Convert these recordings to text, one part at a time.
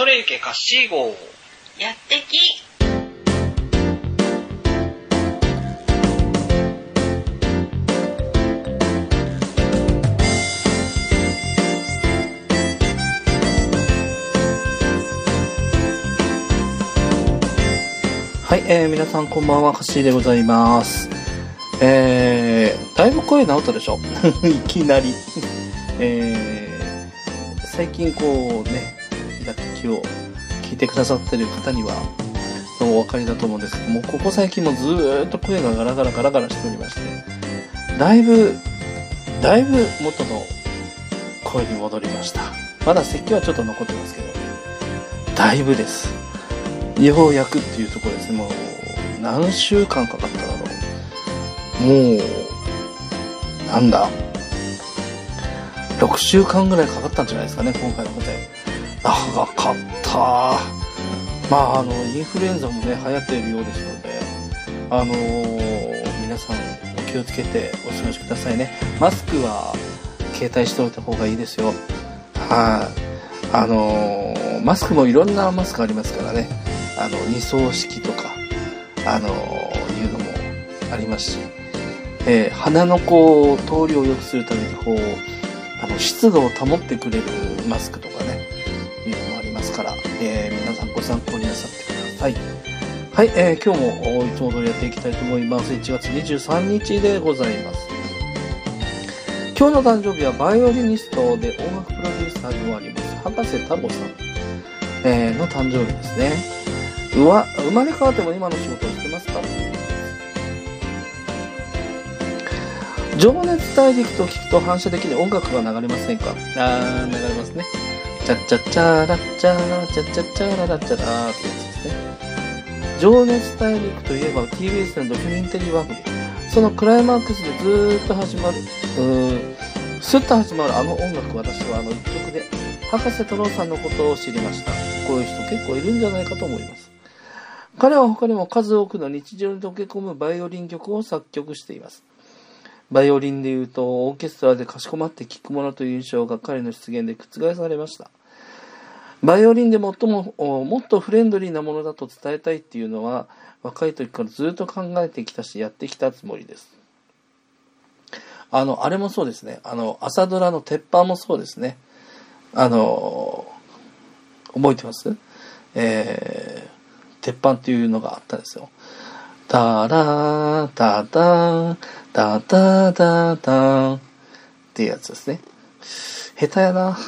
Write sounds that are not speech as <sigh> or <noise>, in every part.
それゆけカッシー号やってきはい、えー、皆さんこんばんは、カッシーでございます。えー、だいぶ声治ったでしょ？<laughs> いきなり。<laughs> えー、最近こうね、やってきを聞いてくださってる方には、お分かりだと思うんですけども、ここ最近もずーっと声がガラガラガラガラしておりまして、だいぶ、だいぶ元の声に戻りました。まだ咳はちょっと残ってますけどね。だいぶです。ようやくっていうところですね。もう、何週間かかっただろう。もう、なんだ。6週間ぐらいかかったんじゃないですかね、今回のことで。長かった。まあ、あの、インフルエンザもね、流行っているようですので、あのー皆さんお気をつけてお過ごしくださいね。マスクは携帯しておいた方がいいですよ。はい。あのーマスクもいろんなマスクありますからね。あの、二層式とか、あのーいうのもありますし、えー鼻のこう、通りを良くするためにこう、あの、湿度を保ってくれるマスクとえー皆さんご参考になさってください。はい、えー今日もいつも通りやっていきたいと思います。1月23日でございます。今日の誕生日はバイオリニストで音楽プロデューサーでもあります、博士太郎さん、えーの誕生日ですね。うわ、生まれ変わっても今の仕事をしてますか？情熱大陸と聞くと反射的に音楽が流れませんか？あー、流れますね。チャッチャッチャラッチャラチャッチャッチャララッチャラーってやつですね。情熱大陸といえば TBS のドキュメンタリー番組。そのクライマックスでずーっと始まる、うーん、スッと始まるあの音楽、私はあの一曲で、博士太郎さんのことを知りました。こういう人結構いるんじゃないかと思います。彼は他にも数多くの日常に溶け込むバイオリン曲を作曲しています。バイオリンで言うと、オーケストラでかしこまって聴くものという印象が彼の出現で覆されました。バイオリンで最も、もっとフレンドリーなものだと伝えたいっていうのは、若い時からずっと考えてきたし、やってきたつもりです。あの、あれもそうですね。あの、朝ドラの鉄板もそうですね。あの、覚えてます？えー、鉄板っていうのがあったんですよ。タラー、タタン、タタタタンっていうやつですね。下手やな。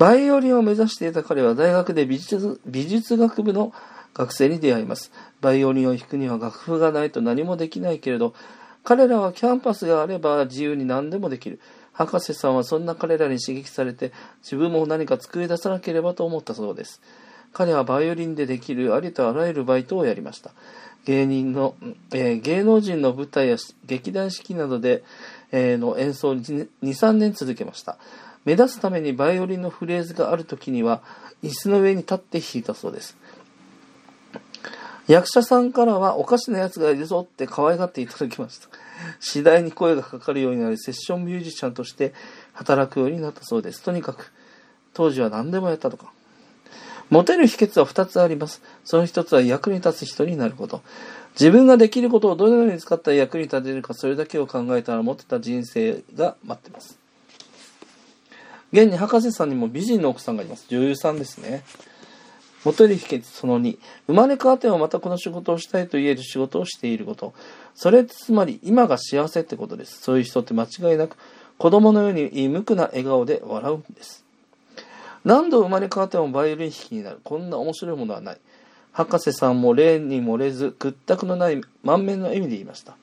バイオリンを目指していた彼は大学で美術美術学部の学生に出会います。バイオリンを弾くには楽譜がないと何もできないけれど、彼らはキャンパスがあれば自由に何でもできる。博士さんはそんな彼らに刺激されて、自分も何か作り出さなければと思ったそうです。彼はバイオリンでできるありとあらゆるバイトをやりました。芸人の、えー芸能人の舞台や劇団四季などで、えーの演奏に2、3年続けました。目指すためにバイオリンのフレーズがある時には、椅子の上に立って弾いたそうです。役者さんからはおかしな奴がいるぞって可愛がっていただきました。次第に声がかかるようになり、セッションミュージシャンとして働くようになったそうです。とにかく、当時は何でもやったとか。モテる秘訣は2つあります。その1つは役に立つ人になること。自分ができることをどのように使ったら役に立てるか、それだけを考えたらモテた人生が待ってます。現に博士さんにも美人の奥さんがいます。女優さんですね。モテる秘訣その2。生まれ変わってもまたこの仕事をしたいと言える仕事をしていること。それつまり今が幸せってことです。そういう人って間違いなく子供のように無垢な笑顔で笑うんです。何度生まれ変わってもバイオリン弾きになる。こんな面白いものはない。博士さんも例に漏れず屈託のない満面の笑みで言いました。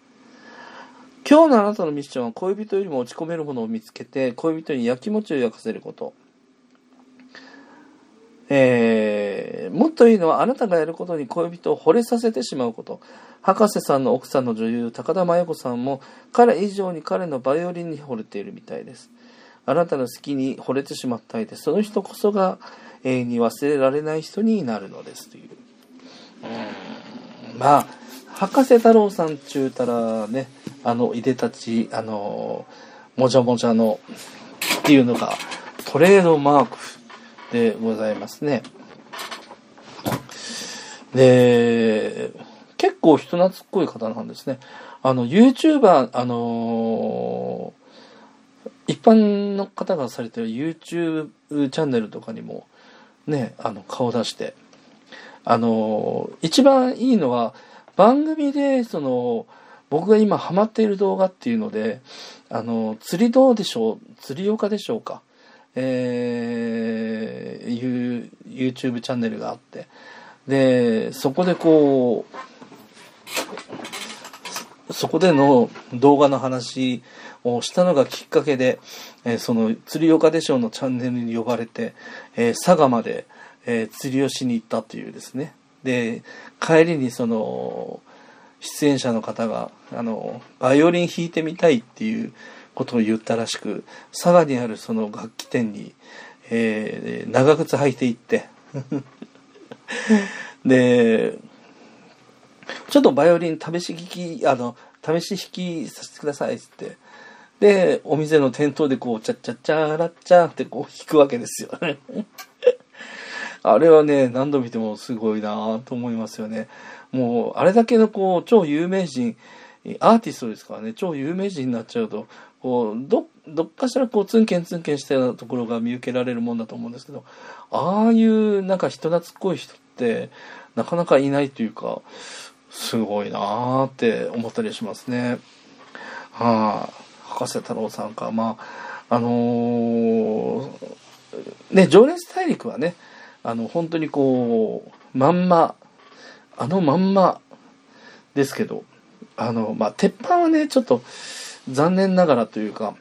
今日のあなたのミッションは恋人よりも落ち込めるものを見つけて恋人に焼きもちを焼かせること。えー、もっといいのはあなたがやることに恋人を惚れさせてしまうこと。博士さんの奥さんの女優、高田真由子さんも彼以上に彼のバイオリンに惚れているみたいです。あなたの好きに惚れてしまった相手、その人こそが永遠に忘れられない人になるのですという。まあ、博士太郎さんちゅうたらね、あの、いでたち、あの、もじゃもじゃの、っていうのが、トレードマークでございますね。で、結構人懐っこい方なんですね。あの、YouTuber、あのー一般の方がされてる YouTube チャンネルとかにもね、あの、顔出して、あのー一番いいのは、番組で、その、僕が今ハマっている動画っていうので、あの、釣りどうでしょう釣り岡でしょうかえー、いう YouTube チャンネルがあって、で、そこでこう、そこでの動画の話をしたのがきっかけで、えーその釣り岡でしょうのチャンネルに呼ばれて、えー佐賀まで、え釣りをしに行ったというですね。で、帰りにその、出演者の方が、あの、バイオリン弾いてみたいっていうことを言ったらしく、佐賀にあるその楽器店に、えー長靴履いて行って、で、ちょっとバイオリン試し聞き、あの、試し弾きさせてくださいっつって、で、お店の店頭でこう、チャッチャッチャーラッチャーってこう弾くわけですよね。あれはね、何度見てもすごいなと思いますよね。もう、あれだけのこう、超有名人、アーティストですからね、超有名人になっちゃうと、こう、ど、どっかしらこう、ツンケンツンケンしたようなところが見受けられるもんだと思うんですけど、ああいうなんか人懐っこい人って、なかなかいないというか、すごいなぁって思ったりしますね。はい、博士太郎さんか、まあ、あのーね、情熱大陸はね、あの、本当にこう、まんま、あのまんまですけど、あの、まあ、鉄板はね、ちょっと残念ながらというか、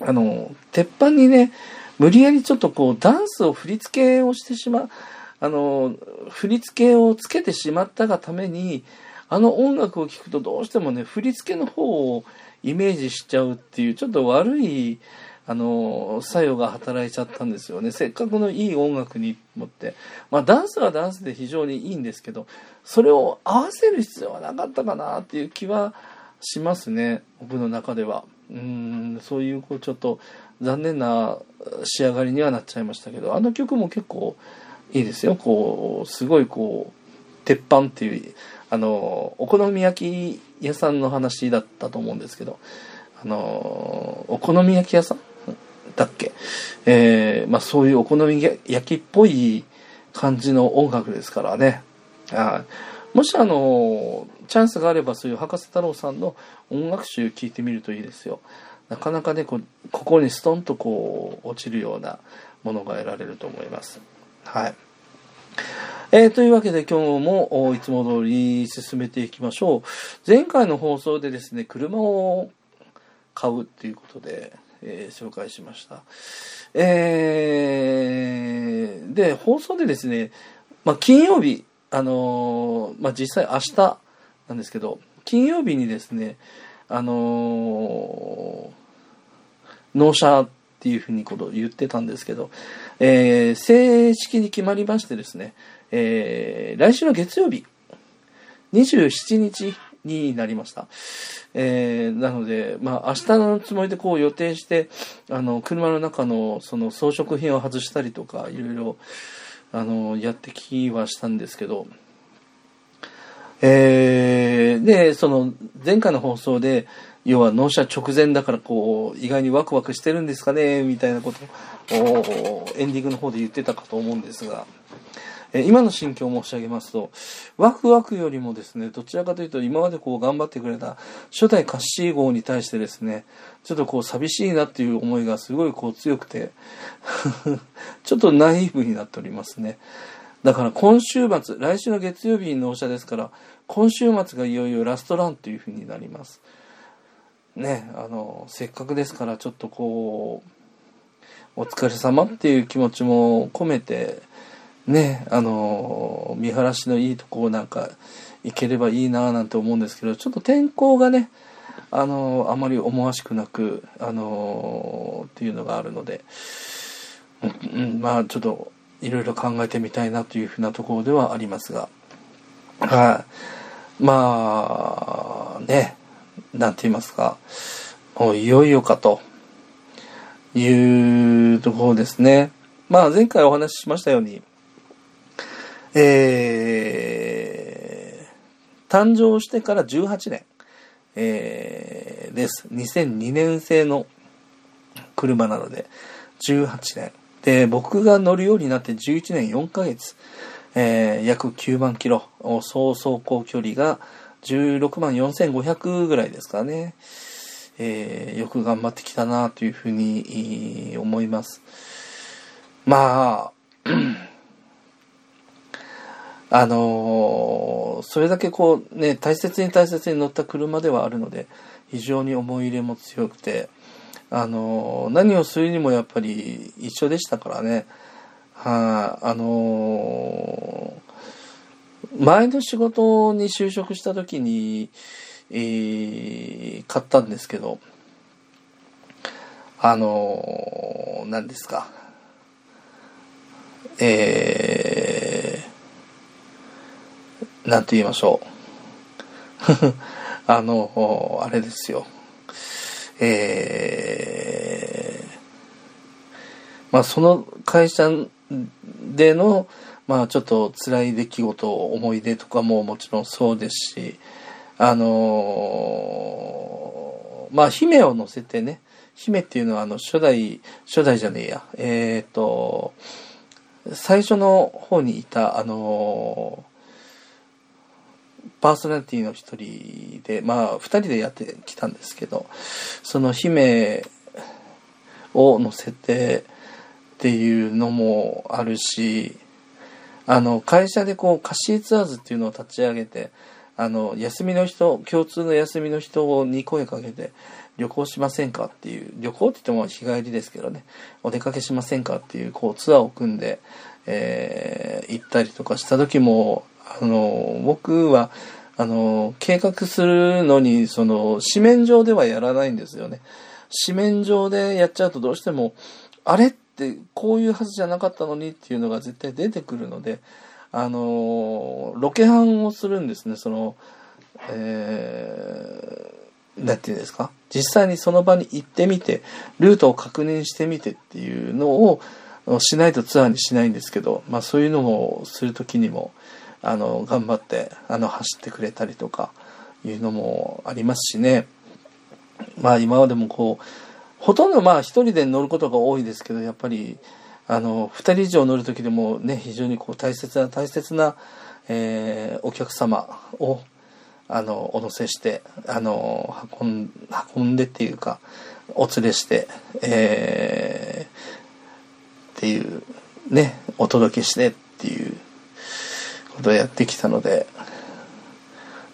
あの、鉄板にね、無理やりちょっとこう、ダンスを振り付けをしてしまう、あの、振り付けをつけてしまったがために、あの音楽を聴くとどうしてもね、振り付けの方をイメージしちゃうっていう、ちょっと悪い、あの、作用が働いちゃったんですよね。せっかくのいい音楽に持って。まあ、ダンスはダンスで非常にいいんですけど、それを合わせる必要はなかったかなっていう気はしますね。僕の中では。うん、そういう、こう、ちょっと残念な仕上がりにはなっちゃいましたけど、あの曲も結構いいですよ。こう、すごいこう、鉄板っていう、あの、お好み焼き屋さんの話だったと思うんですけど、あの、お好み焼き屋さんだっけ？えーまあそういうお好み焼きっぽい感じの音楽ですからね。はいもしあの、チャンスがあればそういう博士太郎さんの音楽集聴いてみるといいですよ。なかなかね、こう心にストンとこう落ちるようなものが得られると思います。はい。えーというわけで今日もいつも通り進めていきましょう。前回の放送でですね、車を買うっていうことで、えー紹介しました。えーで、放送でですね、まあ、金曜日、あのーまあ、実際明日なんですけど、金曜日にですね、あの納車っていうふうにこと言ってたんですけど、えー正式に決まりましてですね、えー来週の月曜日、27日になりました。えーなので、まあ、明日のつもりでこう予定して、あの、車の中のその装飾品を外したりとか、いろいろ、あの、やってきはしたんですけど、えーで、その、前回の放送で、要は納車直前だからこう、意外にワクワクしてるんですかね、みたいなことを、エンディングの方で言ってたかと思うんですが、え今の心境を申し上げますと、ワクワクよりもですね、どちらかというと今までこう頑張ってくれた初代カッシー号に対してですね、ちょっとこう寂しいなっていう思いがすごいこう強くて、<laughs> ちょっとナイーブになっておりますね。だから今週末、来週の月曜日に納車ですから、今週末がいよいよラストランというふうになります。ね、あの、せっかくですからちょっとこう、お疲れ様っていう気持ちも込めて、ね、あの、見晴らしのいいとこなんか行ければいいななんて思うんですけど、ちょっと天候がね、あの、あまり思わしくなく、あの、っていうのがあるので、うん、まあちょっといろいろ考えてみたいなというふうなところではありますが、はい。まあ、ね、なんて言いますか、もういよいよかというところですね。まあ前回お話ししましたように、えー、誕生してから18年、えー、です。2002年製の車なので、18年。で、僕が乗るようになって11年4ヶ月、えー、約9万キロ、総走行距離が16万4500ぐらいですかね。えー、よく頑張ってきたなというふうに思います。まあ、あのー、それだけこうね、大切に大切に乗った車ではあるので、非常に思い入れも強くて、あのー、何をするにもやっぱり一緒でしたからね。はい、あ、あのー、前の仕事に就職した時に、え、買ったんですけど、あの何ですか。えー、なんて言いましょう。<laughs> あの、あれですよ。えー、まあその会社での、まあちょっと辛い出来事、思い出とかももちろんそうですし、あのー、まあ姫を乗せてね、姫っていうのはあの初代、初代じゃねえや、えっ、ー、と、最初の方にいた、あのー、パーソナリティの一人で、まあ、二人でやってきたんですけど、その姫を乗せてっていうのもあるし、あの、会社でこう、貸しツアーズっていうのを立ち上げて、あの、休みの人、共通の休みの人に声かけて、旅行しませんかっていう、旅行って言っても日帰りですけどね、お出かけしませんかっていう、こう、ツアーを組んで、えー、行ったりとかした時も、あの、僕は、あの、計画するのに、その、紙面上ではやらないんですよね。紙面上でやっちゃうとどうしても、あれってこういうはずじゃなかったのにっていうのが絶対出てくるので、あの、ロケハンをするんですね、その、えー、ていうんですか？実際にその場に行ってみて、ルートを確認してみてっていうのをしないとツアーにしないんですけど、まあそういうのをするときにも、あの、頑張って、あの、走ってくれたりとか、いうのもありますしね。まあ今までもこう、ほとんどまあ一人で乗ることが多いですけど、やっぱり、あの、二人以上乗る時でもね、非常にこう大切な大切な、えー、お客様を、あの、お乗せして、あの、運ん、運んでっていうか、お連れして、えー、っていう、ね、お届けしてっていうことをやってきたので、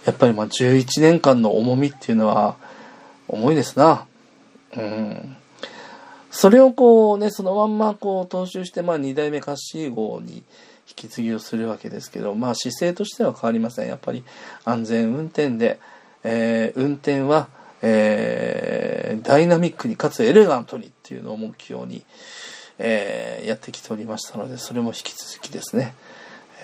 やっぱりまあ11年間の重みっていうのは、重いですな。うん。それをこうね、そのまんまこう踏襲して、まあ2代目カッシー号に引き継ぎをするわけですけど、まあ姿勢としては変わりません。やっぱり安全運転で、えー、運転は、えー、ダイナミックにかつエレガントにっていうのを目標に、えー、やってきておりましたので、それも引き続きですね、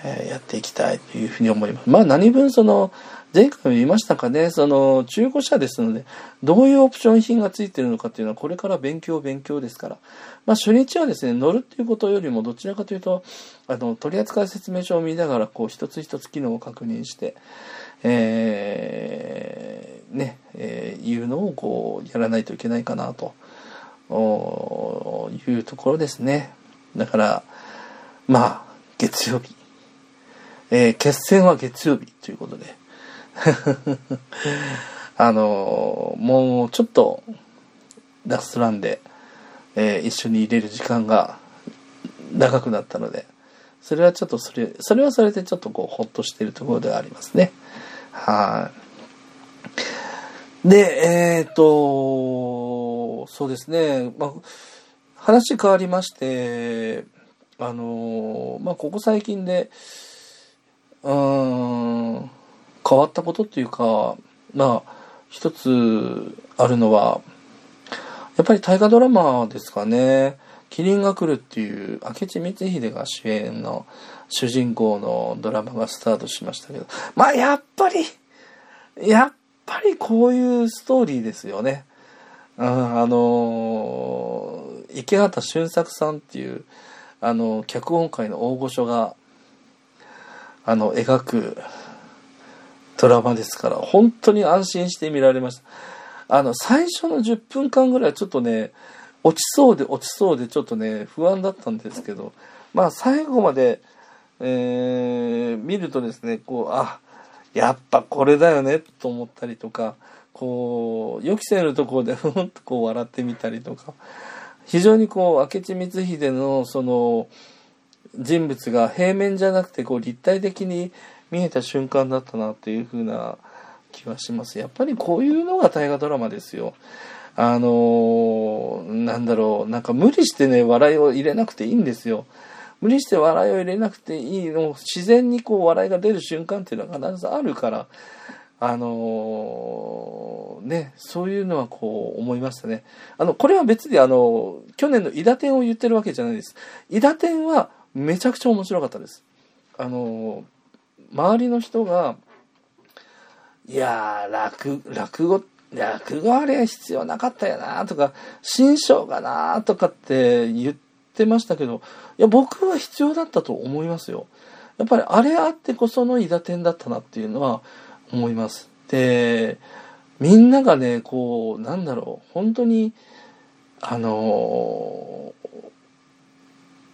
え、やっていきたいというふうに思います。まあ何分その、前回も言いましたかね、その中古車ですので、どういうオプション品がついてるのかっていうのはこれから勉強勉強ですから。まあ初日はですね、乗るっていうことよりもどちらかというと、あの、取扱説明書を見ながら、こう一つ一つ機能を確認して、えー、ね、えー、いうのをこうやらないといけないかなというところですね。だから、まあ、月曜日。えー、決戦は月曜日ということで、<laughs> あのもうちょっとラストランで、えー、一緒に入れる時間が長くなったので、それはちょっとそれ、それはそれでちょっとこう、ほっとしているところではありますね。はい。で、えっ、ー、と、そうですね、まあ、話変わりまして、あの、まあ、ここ最近で、うん、変わったことっていうか、まあ、一つあるのは、やっぱり大河ドラマですかね。キリンが来るっていう明智光秀が主演の主人公のドラマがスタートしましたけど、まあやっぱり、やっぱりこういうストーリーですよね。うん、あの池畑俊作さんっていう、あの脚本界の大御所があの描くドラマですから本当に安心して見られました。あの最初の10分間ぐらいちょっとね落ちそうで落ちそうでちょっとね不安だったんですけどまあ最後まで、えー、見るとですねこうあやっぱこれだよねと思ったりとかこう予期せぬところでふんとこう笑ってみたりとか非常にこう明智光秀のその人物が平面じゃなくてこう立体的に見えた瞬間だったなっていう風な気はします。やっぱりこういうのが大河ドラマですよ。あのー、なんだろう、なんか無理してね、笑いを入れなくていいんですよ。無理して笑いを入れなくていいの、自然にこう笑いが出る瞬間っていうのは必ずあるから、あのー、ね、そういうのはこう思いましたね。あの、これは別にあの、去年の伊田天を言ってるわけじゃないです。伊田天はめちゃくちゃ面白かったです。あの、周りの人が、いや、落、落語、落語あれ必要なかったよなとか、新章がなとかって言ってましたけど、いや、僕は必要だったと思いますよ。やっぱりあれあってこその伊田天だったなっていうのは思います。で、みんながね、こう、なんだろう、本当に、あの、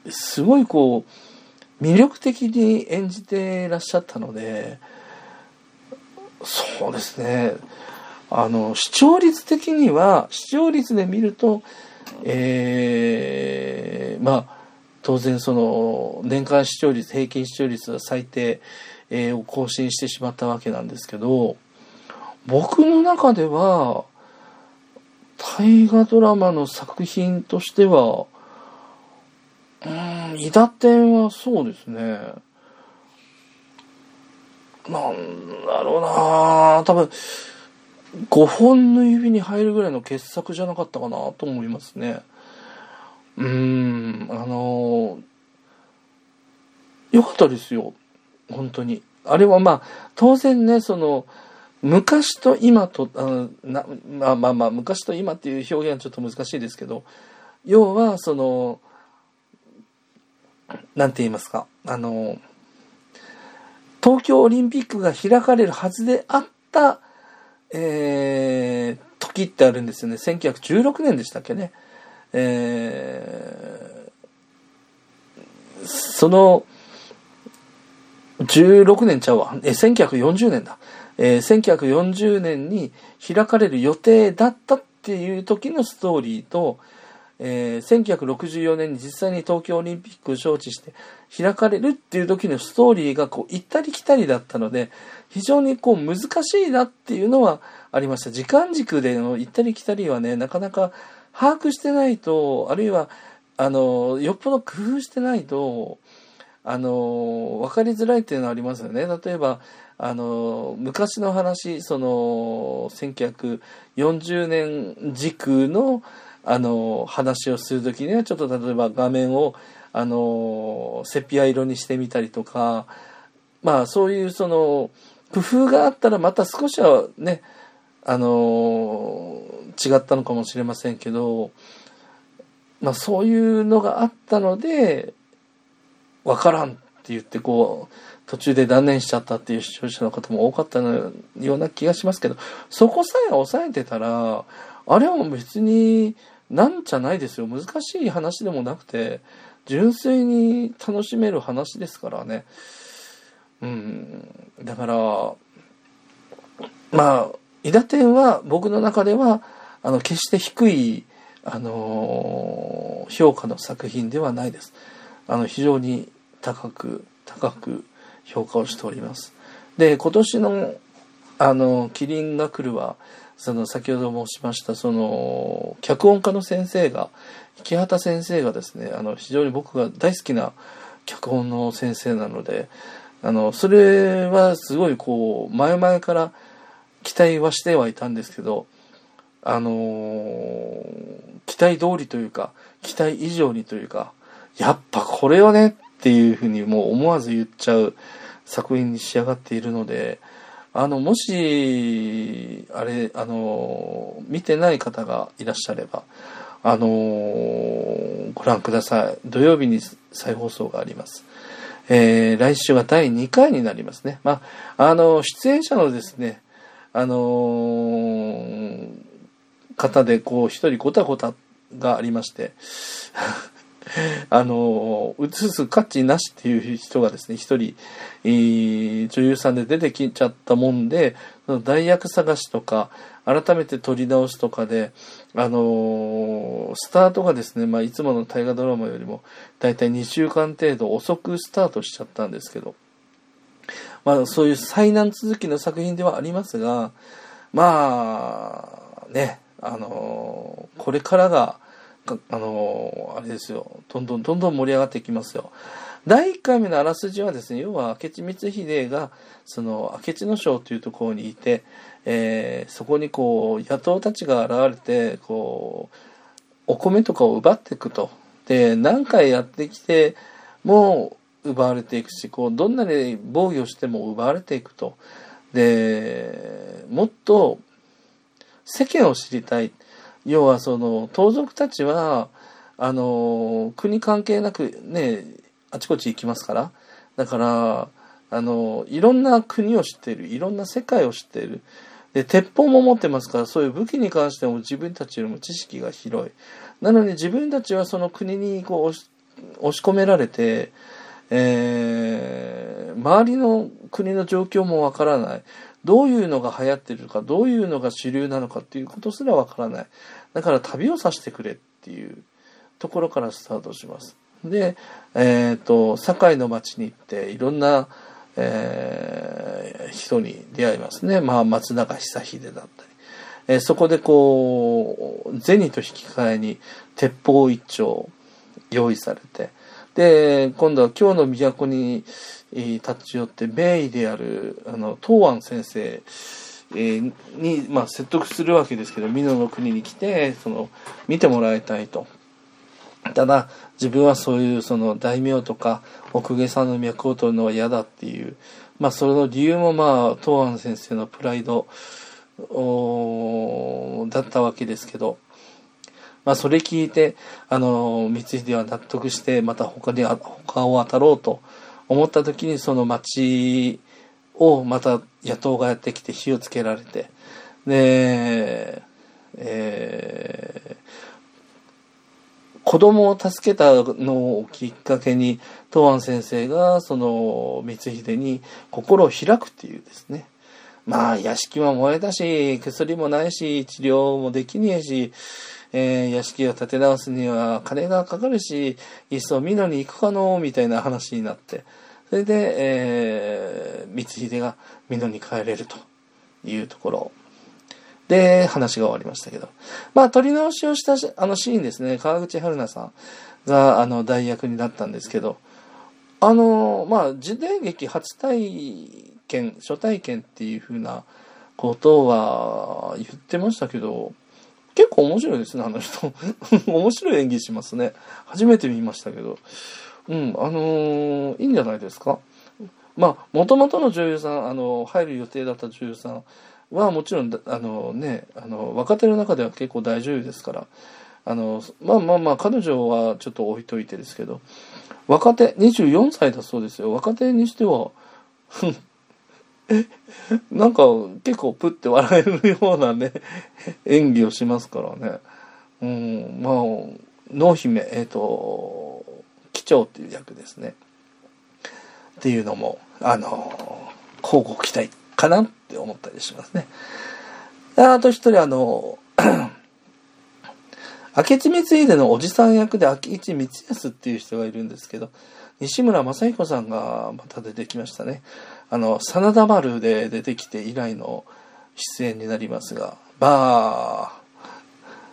すごいこう、魅力的に演じてらっしゃったので、そうですね。あの、視聴率的には、視聴率で見ると、えー、まあ、当然その、年間視聴率、平均視聴率は最低、えー、を更新してしまったわけなんですけど、僕の中では、大河ドラマの作品としては、うん、伊達天はそうですね。なんだろうな多分、5本の指に入るぐらいの傑作じゃなかったかなと思いますね。うーん、あのー、よかったですよ。本当に。あれはまあ、当然ね、その、昔と今と、あのなまあまあまあ、昔と今っていう表現はちょっと難しいですけど、要は、その、なんて言いますか、あの、東京オリンピックが開かれるはずであった、えー、時ってあるんですよね。1916年でしたっけね。えー、その、16年ちゃうわ。え、1940年だ。えー、1940年に開かれる予定だったっていう時のストーリーと、えー、1964年に実際に東京オリンピックを招致して開かれるっていう時のストーリーがこう行ったり来たりだったので非常にこう難しいなっていうのはありました。時間軸での行ったり来たりはねなかなか把握してないとあるいはあのよっぽど工夫してないとあの分かりづらいっていうのはありますよね。例えばあの昔の話その1940年軸のあの、話をするときには、ちょっと例えば画面を、あの、セピア色にしてみたりとか、まあ、そういうその、工夫があったらまた少しはね、あの、違ったのかもしれませんけど、まあ、そういうのがあったので、わからんって言って、こう、途中で断念しちゃったっていう視聴者の方も多かったような気がしますけど、そこさえ抑えてたら、あれはもう別に、なんじゃないですよ。難しい話でもなくて、純粋に楽しめる話ですからね。うん。だから、まあ、伊田天は僕の中では、あの、決して低い、あのー、評価の作品ではないです。あの、非常に高く、高く評価をしております。で、今年の、あの、キリンが来るは、その先ほど申しましたその脚本家の先生が木畑先生がですねあの非常に僕が大好きな脚本の先生なのであのそれはすごいこう前々から期待はしてはいたんですけどあの期待通りというか期待以上にというかやっぱこれをねっていうふうにもう思わず言っちゃう作品に仕上がっているので。あの、もし、あれ、あの、見てない方がいらっしゃれば、あのご覧ください。土曜日に再放送があります。えー来週は第2回になりますね。まあ、あの、出演者のですね、あのー方で、こう、一人ごたごたがありまして、あの、映す価値なしっていう人がですね、一人、えー女優さんで出てきちゃったもんで、代役探しとか、改めて撮り直しとかで、あのスタートがですね、まあ、いつもの大河ドラマよりも、だいたい2週間程度遅くスタートしちゃったんですけど、まあ、そういう災難続きの作品ではありますが、まあ、ね、あのこれからが、あのあれですよ、どんどんどんどん盛り上がっていきますよ。第1回目のあらすじはですね、要は明智光秀が、その明智の章というところにいて、えーそこにこう、野党たちが現れて、こう、お米とかを奪っていくと。で、何回やってきても奪われていくし、こう、どんなに防御しても奪われていくと。で、もっと世間を知りたい。要はその、盗賊たちは、あの、国関係なくね、あちこち行きますから。だから、あの、いろんな国を知っている。いろんな世界を知っている。で、鉄砲も持ってますから、そういう武器に関しても自分たちよりも知識が広い。なのに自分たちはその国にこう押し押し込められて、えー周りの国の状況もわからない。どういうのが流行ってるか、どういうのが主流なのかっていうことすらわからない。だから旅をさせてくれっていうところからスタートします。で、えっ、と、堺の町に行って、いろんな、えー人に出会いますね。まあ、松永久秀だったり。えーそこでこう、銭と引き換えに鉄砲一丁用意されて、で、今度は今日の都に、立ち寄って、名医である、あの、東庵先生、えーに、まあ、説得するわけですけど、美濃の国に来て、その、見てもらいたいと。ただ、自分はそういう、その、大名とか、お公家さんの脈を取るのは嫌だっていう、まあ、その理由も、まあ、東庵先生のプライド、おだったわけですけど、まあ、それ聞いて、あの、光秀は納得して、また他に、あ他を当たろうと思った時に、その町をまた野党がやってきて火をつけられて、で、えー子供を助けたのをきっかけに、東庵先生が、その、光秀に心を開くっていうですね。まあ、屋敷も燃えたし、薬もないし、治療もできねえし、えー屋敷を建て直すには金がかかるし、いっそ美濃に行くかの、みたいな話になって、それで、えー光秀が美濃に帰れるというところで、話が終わりましたけど。まあ、撮り直しをしたしあのシーンですね、川口春奈さんが、あの、代役になったんですけど、あの、まあ、時代劇初体験、初体験っていう風なことは言ってましたけど、結構面白いですね、あの人。<laughs> 面白い演技しますね。初めて見ましたけど。うん、あのーいいんじゃないですか？まあ、もともとの女優さん、あの、入る予定だった女優さんはもちろん、あのね、あの、若手の中では結構大女優ですから、あの、まあまあまあ、彼女はちょっと置いといてですけど、若手、24歳だそうですよ。若手にしては、えなんか結構プッて笑えるようなね、演技をしますからね。うん、まあ、濃姫、えっ、と、長っていう役ですね。っていうのも、あの、交互期待かなって思ったりしますね。あと一人あの、<clears throat> 明智光秀のおじさん役で明智光康っていう人がいるんですけど、西村正彦さんがまた出てきましたね。あの、真田丸で出てきて以来の出演になりますが、まあ、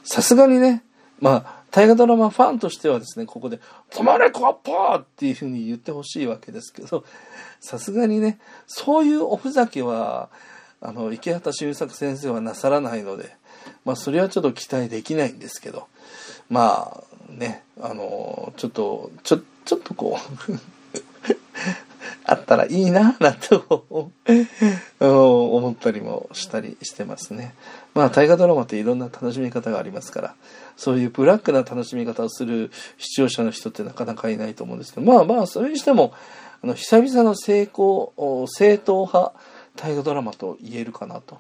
さすがにね、まあ、大河ドラマファンとしてはですね、ここで、止まれコッパーっていうふうに言ってほしいわけですけど、さすがにね、そういうおふざけは、あの、池畑周作先生はなさらないので、まあ、それはちょっと期待できないんですけど、まあ、ね、あの、ちょっと、ちょ、ちょっとこう、<laughs> あったらいいな、なんて <laughs> 思ったりもしたりしてますね。まあ、大河ドラマっていろんな楽しみ方がありますから、そういうブラックな楽しみ方をする視聴者の人ってなかなかいないと思うんですけど、まあまあ、それにしても、あの、久々の成功、正統派大河ドラマと言えるかなと、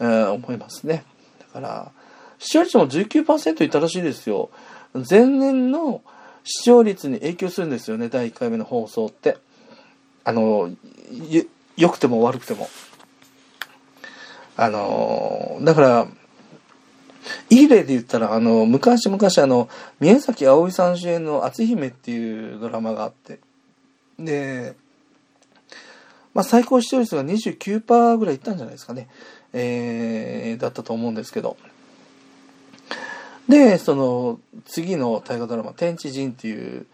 えー、思いますね。だから、視聴率も19%いたらしいですよ。前年の視聴率に影響するんですよね、第1回目の放送って。あの、良くても悪くても。あの、だから、いい例で言ったら、あの、昔々あの、宮崎あおいさん主演の篤姫っていうドラマがあって、で、まあ、最高視聴率が29%ぐらいいったんじゃないですかね。えー、だったと思うんですけど。で、その、次の大河ドラマ、天地人っていう、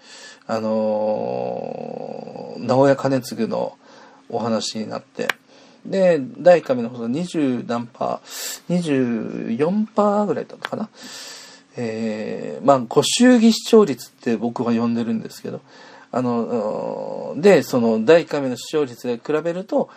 あのー、直屋兼次のお話になって、で、第1回目の放送20何パー、24パーぐらいだったかな。えー、まあ、ご祝儀視聴率って僕は呼んでるんですけど、あの、で、その第1回目の視聴率で比べると、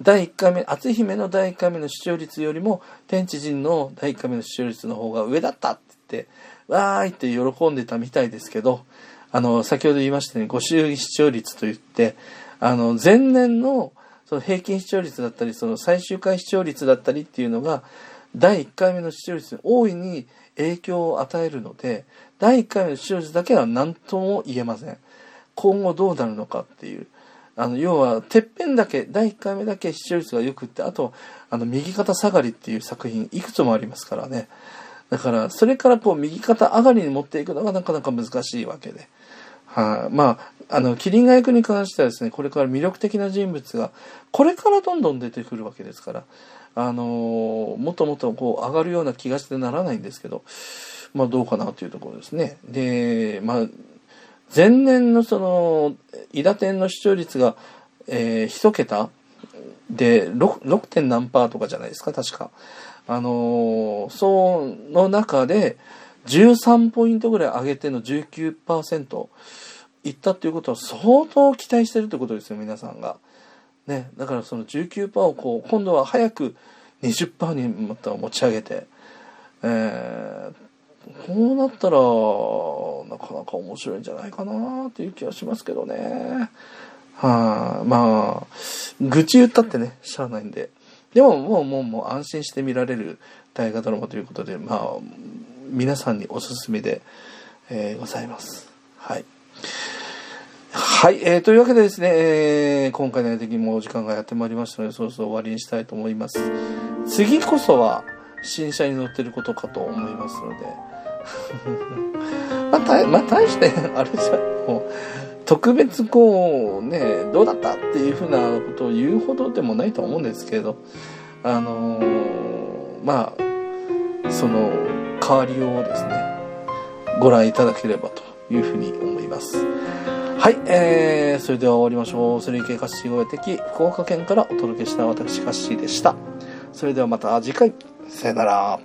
第1回目、篤姫の第1回目の視聴率よりも、天地人の第1回目の視聴率の方が上だったって言って、わーいって喜んでたみたいですけど、あの、先ほど言いましたね、ご祝儀視聴率と言って、あの、前年のその平均視聴率だったり、その最終回視聴率だったりっていうのが、第1回目の視聴率に大いに影響を与えるので、第1回目の視聴率だけは何とも言えません。今後どうなるのかっていう。あの、要は、てっぺんだけ、第1回目だけ視聴率が良くって、あと、あの、右肩下がりっていう作品、いくつもありますからね。だから、それからこう、右肩上がりに持っていくのがなかなか難しいわけで。はい、まあ、あの、キリンガ役に関してはですね、これから魅力的な人物が、これからどんどん出てくるわけですから、あの、もっともっとこう、上がるような気がしてならないんですけど、まあ、どうかなというところですね。で、まあ、前年のその、伊田店の視聴率が、えー、一桁で 6, 6. 点何パーとかじゃないですか、確か。あのー、その中で、13ポイントぐらい上げての19%いったっていうことは相当期待してるってことですよ、皆さんが。ね、だからその19%をこう、今度は早く20%にまた持ち上げて、えー、こうなったら、なかなか面白いんじゃないかなっていう気はしますけどね。はあ、まあ、愚痴言ったってね、しゃあないんで。でももうもうもう安心して見られる大河ドラマということで、まあ、皆さんにおすすめで、えー、ございます。はい。はい、えー、というわけでですね、えー、今回の的にもお時間がやってまいりましたので、そろそろ終わりにしたいと思います。次こそは、新車に乗ってることかと思いますので、<laughs> まあ、たまあ、大して、あれじゃ、もう、特別こう、ね、どうだったっていうふうなことを言うほどでもないと思うんですけど、あのー、まあ、その、変わりをですね、ご覧いただければというふうに思います。はい、えー、それでは終わりましょう。スリー系カッシー声的、福岡県からお届けした私カッシーでした。それではまた次回、さよなら。